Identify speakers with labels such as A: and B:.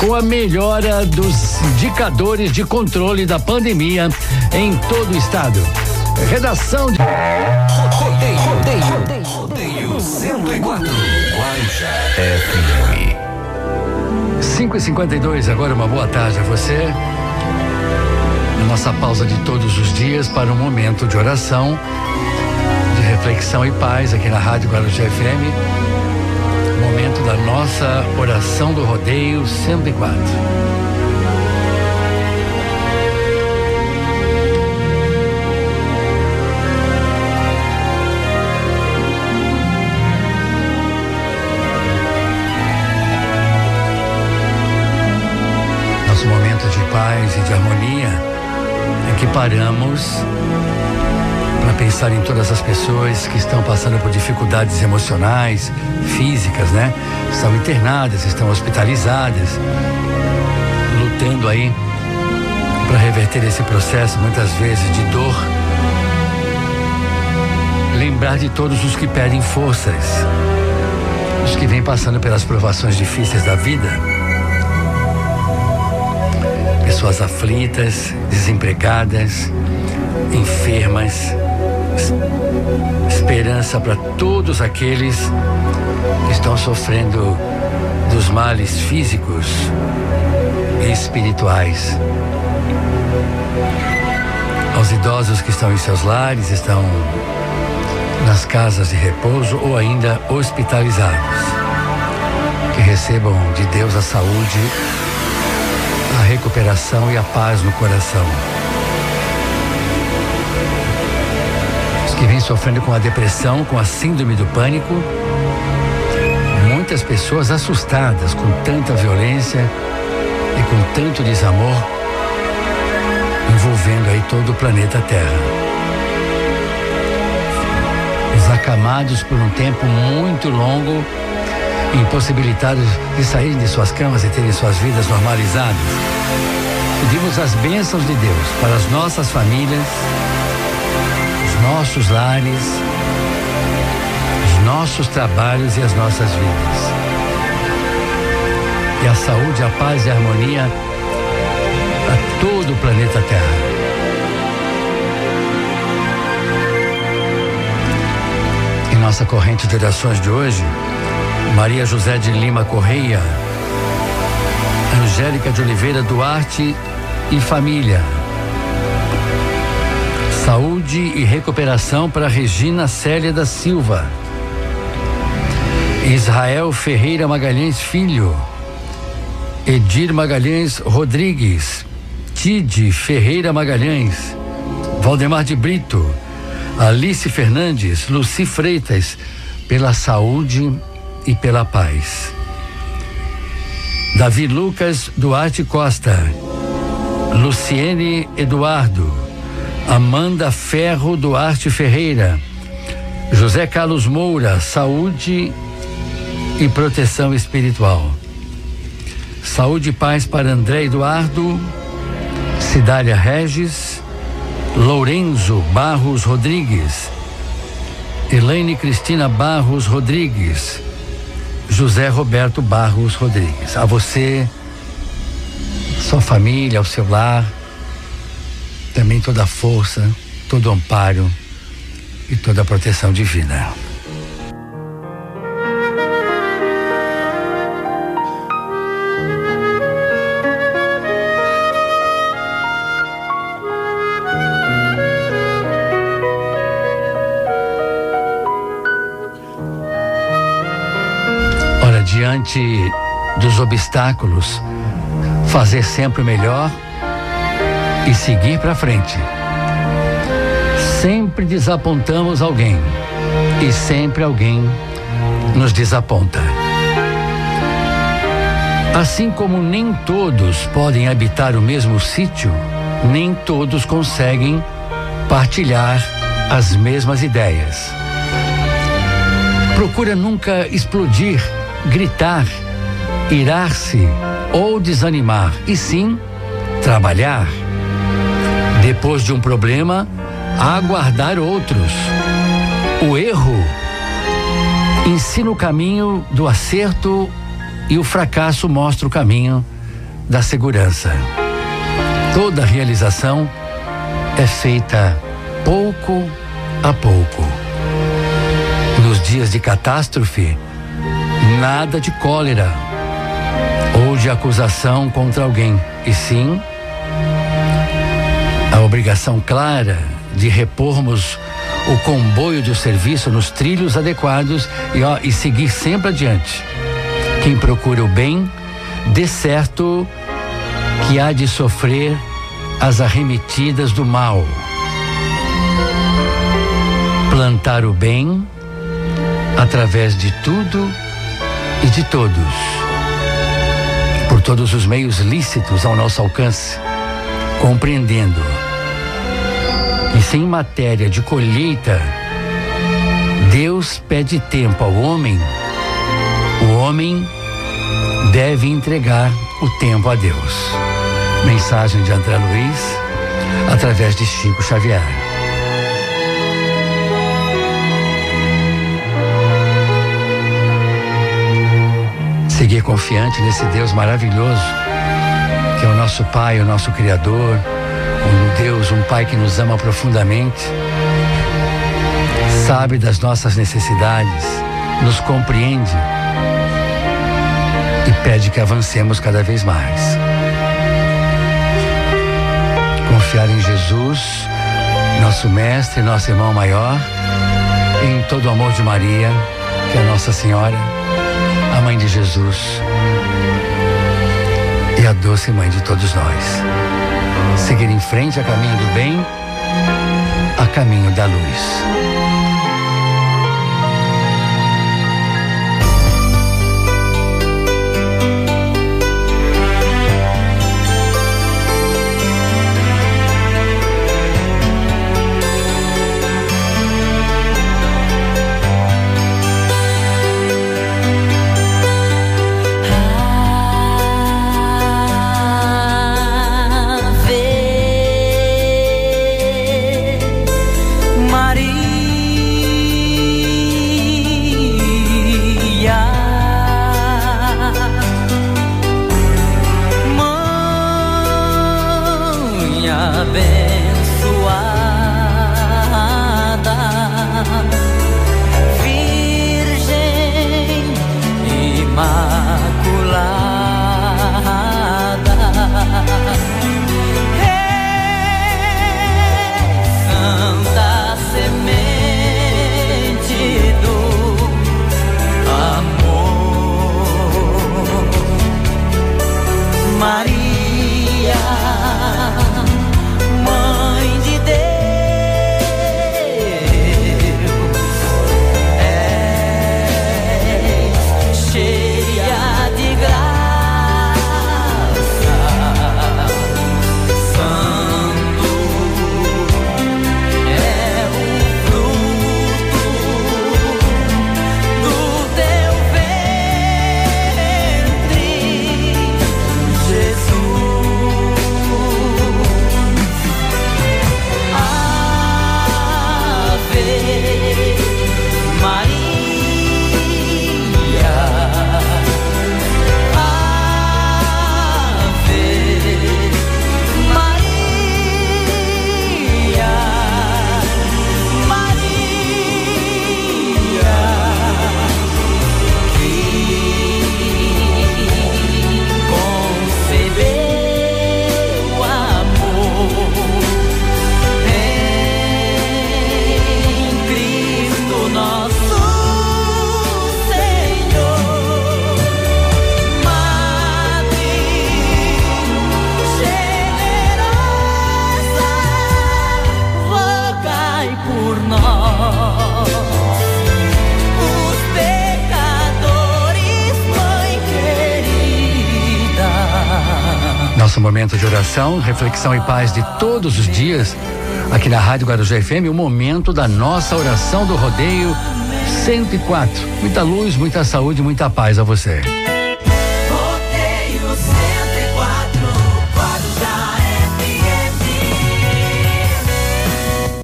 A: com a melhora dos indicadores de controle da pandemia em todo o estado. Redação de.
B: Rodeio, rodeio, rodeio, 104. Guarujá FM.
A: 5 e 52 agora uma boa tarde a você. Nossa pausa de todos os dias para um momento de oração, de reflexão e paz aqui na Rádio Guarujá FM nossa oração do rodeio 104. Nosso momento de paz e de harmonia é que paramos pensar em todas as pessoas que estão passando por dificuldades emocionais, físicas, né? Estão internadas, estão hospitalizadas, lutando aí para reverter esse processo, muitas vezes de dor. Lembrar de todos os que pedem forças, os que vêm passando pelas provações difíceis da vida. Pessoas aflitas, desempregadas, enfermas, esperança para todos aqueles que estão sofrendo dos males físicos e espirituais. Aos idosos que estão em seus lares, estão nas casas de repouso ou ainda hospitalizados. Que recebam de Deus a saúde, a recuperação e a paz no coração. Que vem sofrendo com a depressão, com a síndrome do pânico. Muitas pessoas assustadas com tanta violência e com tanto desamor envolvendo aí todo o planeta Terra. Os acamados por um tempo muito longo, impossibilitados de saírem de suas camas e terem suas vidas normalizadas. Pedimos as bênçãos de Deus para as nossas famílias, nossos lares, os nossos trabalhos e as nossas vidas. E a saúde, a paz e a harmonia a todo o planeta Terra. Em nossa corrente de orações de hoje, Maria José de Lima Correia, Angélica de Oliveira Duarte e família. Saúde e recuperação para Regina Célia da Silva. Israel Ferreira Magalhães Filho. Edir Magalhães Rodrigues. Tide Ferreira Magalhães. Valdemar de Brito. Alice Fernandes. Luci Freitas. Pela saúde e pela paz. Davi Lucas Duarte Costa. Luciene Eduardo. Amanda Ferro Duarte Ferreira, José Carlos Moura, saúde e proteção espiritual. Saúde e paz para André Eduardo, Cidália Regis, Lourenço Barros Rodrigues, Elaine Cristina Barros Rodrigues, José Roberto Barros Rodrigues. A você, sua família, ao seu lar também toda a força, todo o amparo e toda a proteção divina. Ora, diante dos obstáculos, fazer sempre o melhor e seguir para frente. Sempre desapontamos alguém e sempre alguém nos desaponta. Assim como nem todos podem habitar o mesmo sítio, nem todos conseguem partilhar as mesmas ideias. Procura nunca explodir, gritar, irar-se ou desanimar, e sim trabalhar depois de um problema, aguardar outros. O erro ensina o caminho do acerto
C: e o fracasso mostra o caminho da segurança. Toda realização é feita pouco a pouco. Nos dias de catástrofe, nada de cólera ou de acusação contra alguém, e sim obrigação clara de repormos o comboio do serviço nos trilhos adequados e, ó, e seguir sempre adiante. Quem procura o bem, de certo que há de sofrer as arremetidas do mal. Plantar o bem através de tudo e de todos, por todos os meios lícitos ao nosso alcance, compreendendo que sem matéria de colheita, Deus pede tempo ao homem, o homem deve entregar o tempo a Deus. Mensagem de André Luiz, através de Chico Xavier. Seguir confiante nesse Deus maravilhoso, que é o nosso Pai, o nosso Criador, Deus, um Pai que nos ama profundamente, sabe das nossas necessidades, nos compreende e pede que avancemos cada vez mais. Confiar em Jesus, nosso Mestre, nosso irmão maior, em todo o amor de Maria, que é Nossa Senhora, a mãe de Jesus e a doce mãe de todos nós. Seguir em frente a caminho do bem, a caminho da luz. Momento de oração, reflexão e paz de todos os dias, aqui na Rádio Guarujá FM, o momento da nossa oração do rodeio 104. Muita luz, muita saúde, muita paz a você.